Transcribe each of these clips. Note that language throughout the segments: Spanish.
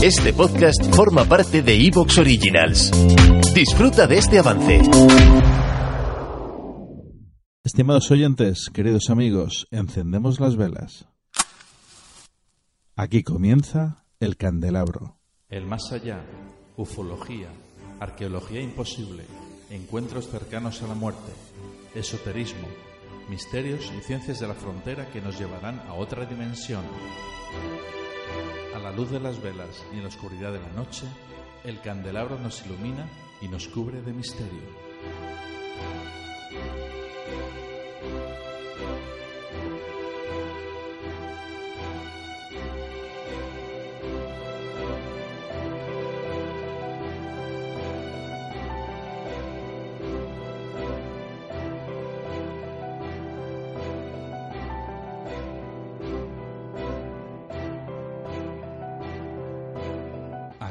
Este podcast forma parte de Evox Originals. Disfruta de este avance. Estimados oyentes, queridos amigos, encendemos las velas. Aquí comienza el candelabro. El más allá, ufología, arqueología imposible, encuentros cercanos a la muerte, esoterismo, misterios y ciencias de la frontera que nos llevarán a otra dimensión. A la luz de las velas y en la oscuridad de la noche, el candelabro nos ilumina y nos cubre de misterio.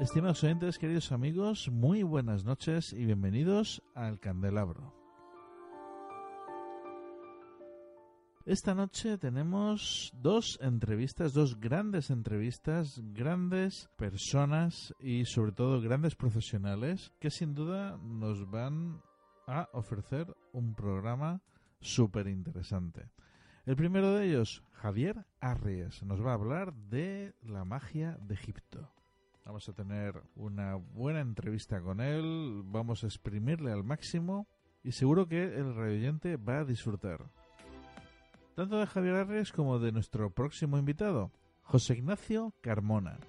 Estimados oyentes, queridos amigos, muy buenas noches y bienvenidos al Candelabro. Esta noche tenemos dos entrevistas, dos grandes entrevistas, grandes personas y sobre todo grandes profesionales que sin duda nos van a ofrecer un programa súper interesante. El primero de ellos, Javier Arries, nos va a hablar de la magia de Egipto. Vamos a tener una buena entrevista con él, vamos a exprimirle al máximo y seguro que el radioyente va a disfrutar. Tanto de Javier Arres como de nuestro próximo invitado, José Ignacio Carmona.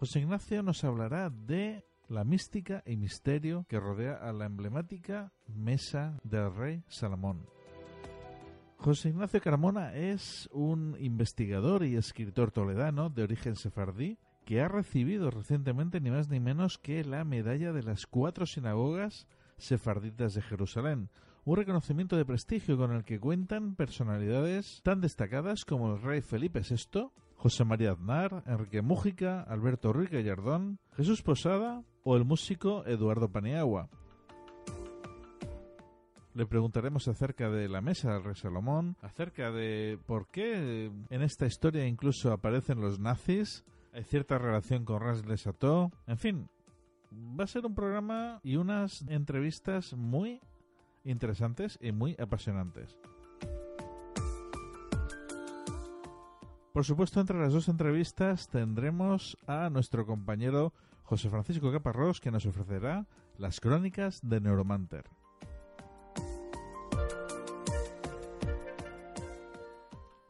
José Ignacio nos hablará de la mística y misterio que rodea a la emblemática Mesa del Rey Salomón. José Ignacio Carmona es un investigador y escritor toledano de origen sefardí que ha recibido recientemente ni más ni menos que la medalla de las cuatro sinagogas sefarditas de Jerusalén, un reconocimiento de prestigio con el que cuentan personalidades tan destacadas como el rey Felipe VI, José María Aznar, Enrique Mújica, Alberto Ruiz Gallardón, Jesús Posada o el músico Eduardo Paniagua. Le preguntaremos acerca de la mesa del rey Salomón, acerca de por qué en esta historia incluso aparecen los nazis, hay cierta relación con Ras Chateau. En fin, va a ser un programa y unas entrevistas muy interesantes y muy apasionantes. Por supuesto, entre las dos entrevistas tendremos a nuestro compañero José Francisco Caparrós que nos ofrecerá las crónicas de Neuromanter.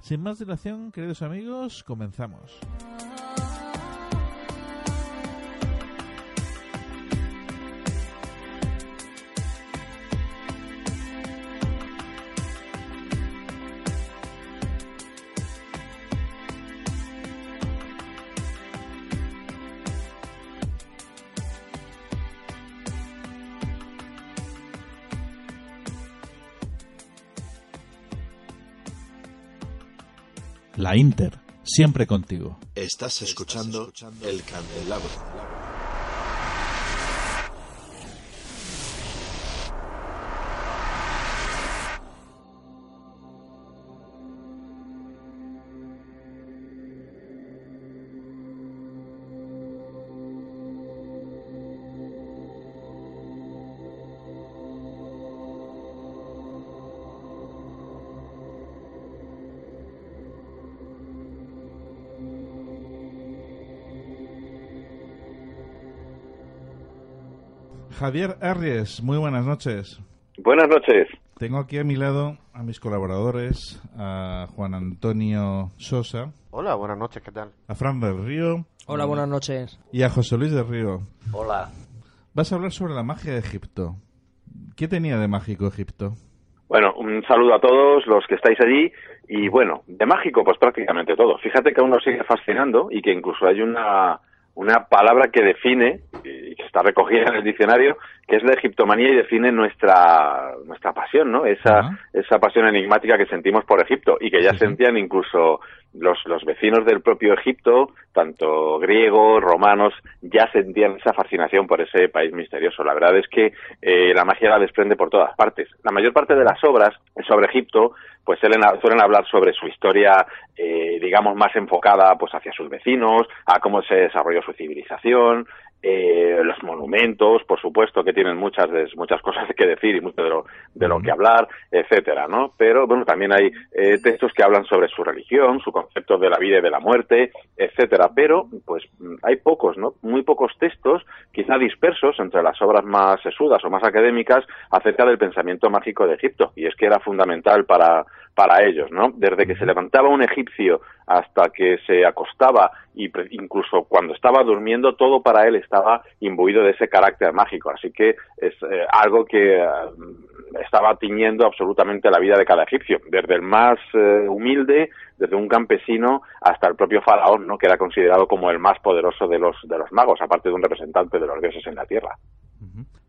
Sin más dilación, queridos amigos, comenzamos. La Inter, siempre contigo. Estás escuchando el candelabro. Javier Arries, muy buenas noches. Buenas noches. Tengo aquí a mi lado a mis colaboradores, a Juan Antonio Sosa. Hola, buenas noches, ¿qué tal? A Fran del Río. Hola, buenas noches. Y a José Luis del Río. Hola. Vas a hablar sobre la magia de Egipto. ¿Qué tenía de mágico Egipto? Bueno, un saludo a todos los que estáis allí y bueno, de mágico pues prácticamente todo. Fíjate que aún nos sigue fascinando y que incluso hay una, una palabra que define y que está recogida en el diccionario, que es la egiptomanía y define nuestra nuestra pasión, ¿no? Esa esa pasión enigmática que sentimos por Egipto y que ya sentían incluso los, los vecinos del propio Egipto, tanto griegos, romanos, ya sentían esa fascinación por ese país misterioso. La verdad es que eh, la magia la desprende por todas partes. La mayor parte de las obras sobre Egipto pues suelen, suelen hablar sobre su historia, eh, digamos, más enfocada pues hacia sus vecinos, a cómo se desarrolló su civilización, eh, los monumentos, por supuesto, que tienen muchas muchas cosas que decir y mucho de lo, de lo que hablar, etcétera, ¿no? Pero bueno, también hay eh, textos que hablan sobre su religión, su concepto de la vida y de la muerte, etcétera. Pero pues hay pocos, ¿no? Muy pocos textos, quizá dispersos entre las obras más sesudas o más académicas acerca del pensamiento mágico de Egipto. Y es que era fundamental para para ellos, ¿no? Desde que se levantaba un egipcio hasta que se acostaba y incluso cuando estaba durmiendo, todo para él estaba imbuido de ese carácter mágico. Así que es eh, algo que eh, estaba tiñendo absolutamente la vida de cada egipcio, desde el más eh, humilde, desde un campesino hasta el propio faraón, ¿no? que era considerado como el más poderoso de los, de los magos, aparte de un representante de los dioses en la tierra.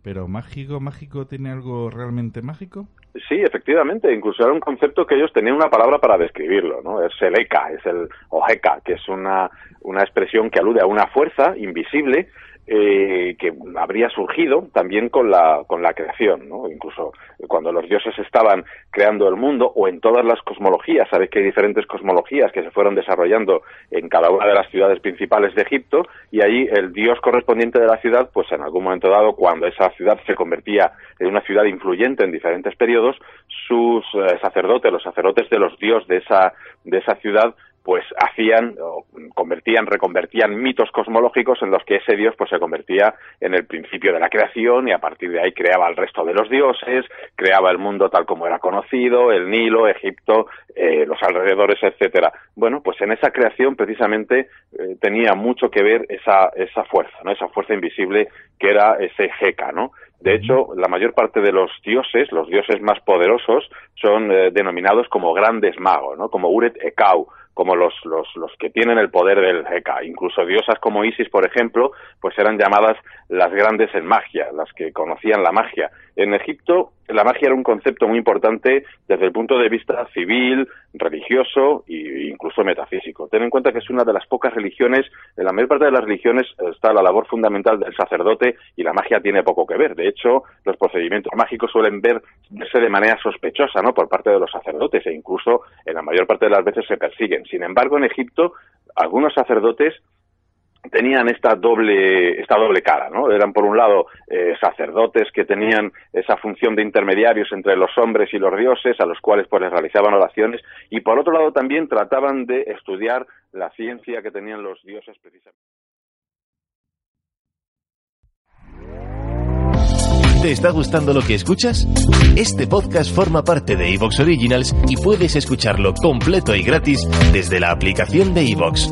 Pero mágico, mágico, ¿tiene algo realmente mágico? Sí, efectivamente, incluso era un concepto que ellos tenían una palabra para describirlo, ¿no? Es el eka, es el ojeka, que es una, una expresión que alude a una fuerza invisible eh, que habría surgido también con la, con la creación, ¿no? Incluso cuando los dioses estaban creando el mundo o en todas las cosmologías, sabéis que hay diferentes cosmologías que se fueron desarrollando en cada una de las ciudades principales de Egipto y ahí el dios correspondiente de la ciudad, pues en algún momento dado, cuando esa ciudad se convertía en una ciudad influyente en diferentes periodos, sus eh, sacerdotes, los sacerdotes de los dioses de esa, de esa ciudad, pues hacían o convertían, reconvertían mitos cosmológicos en los que ese dios pues se convertía en el principio de la creación y a partir de ahí creaba el resto de los dioses, creaba el mundo tal como era conocido, el Nilo, Egipto, eh, los alrededores, etcétera. Bueno, pues en esa creación precisamente eh, tenía mucho que ver esa, esa fuerza, ¿no? Esa fuerza invisible que era ese Jeca, ¿no? De hecho, la mayor parte de los dioses, los dioses más poderosos, son eh, denominados como grandes magos, ¿no? Como Uret Ekau, como los, los, los que tienen el poder del Heka. Incluso diosas como Isis, por ejemplo, pues eran llamadas las grandes en magia, las que conocían la magia. En Egipto la magia era un concepto muy importante desde el punto de vista civil, religioso e incluso metafísico. Ten en cuenta que es una de las pocas religiones, en la mayor parte de las religiones está la labor fundamental del sacerdote y la magia tiene poco que ver. De hecho, los procedimientos mágicos suelen verse de manera sospechosa, ¿no? Por parte de los sacerdotes e incluso en la mayor parte de las veces se persiguen. Sin embargo, en Egipto, algunos sacerdotes tenían esta doble esta doble cara no eran por un lado eh, sacerdotes que tenían esa función de intermediarios entre los hombres y los dioses a los cuales pues realizaban oraciones y por otro lado también trataban de estudiar la ciencia que tenían los dioses precisamente ¿Te está gustando lo que escuchas? Este podcast forma parte de Evox Originals y puedes escucharlo completo y gratis desde la aplicación de Evox.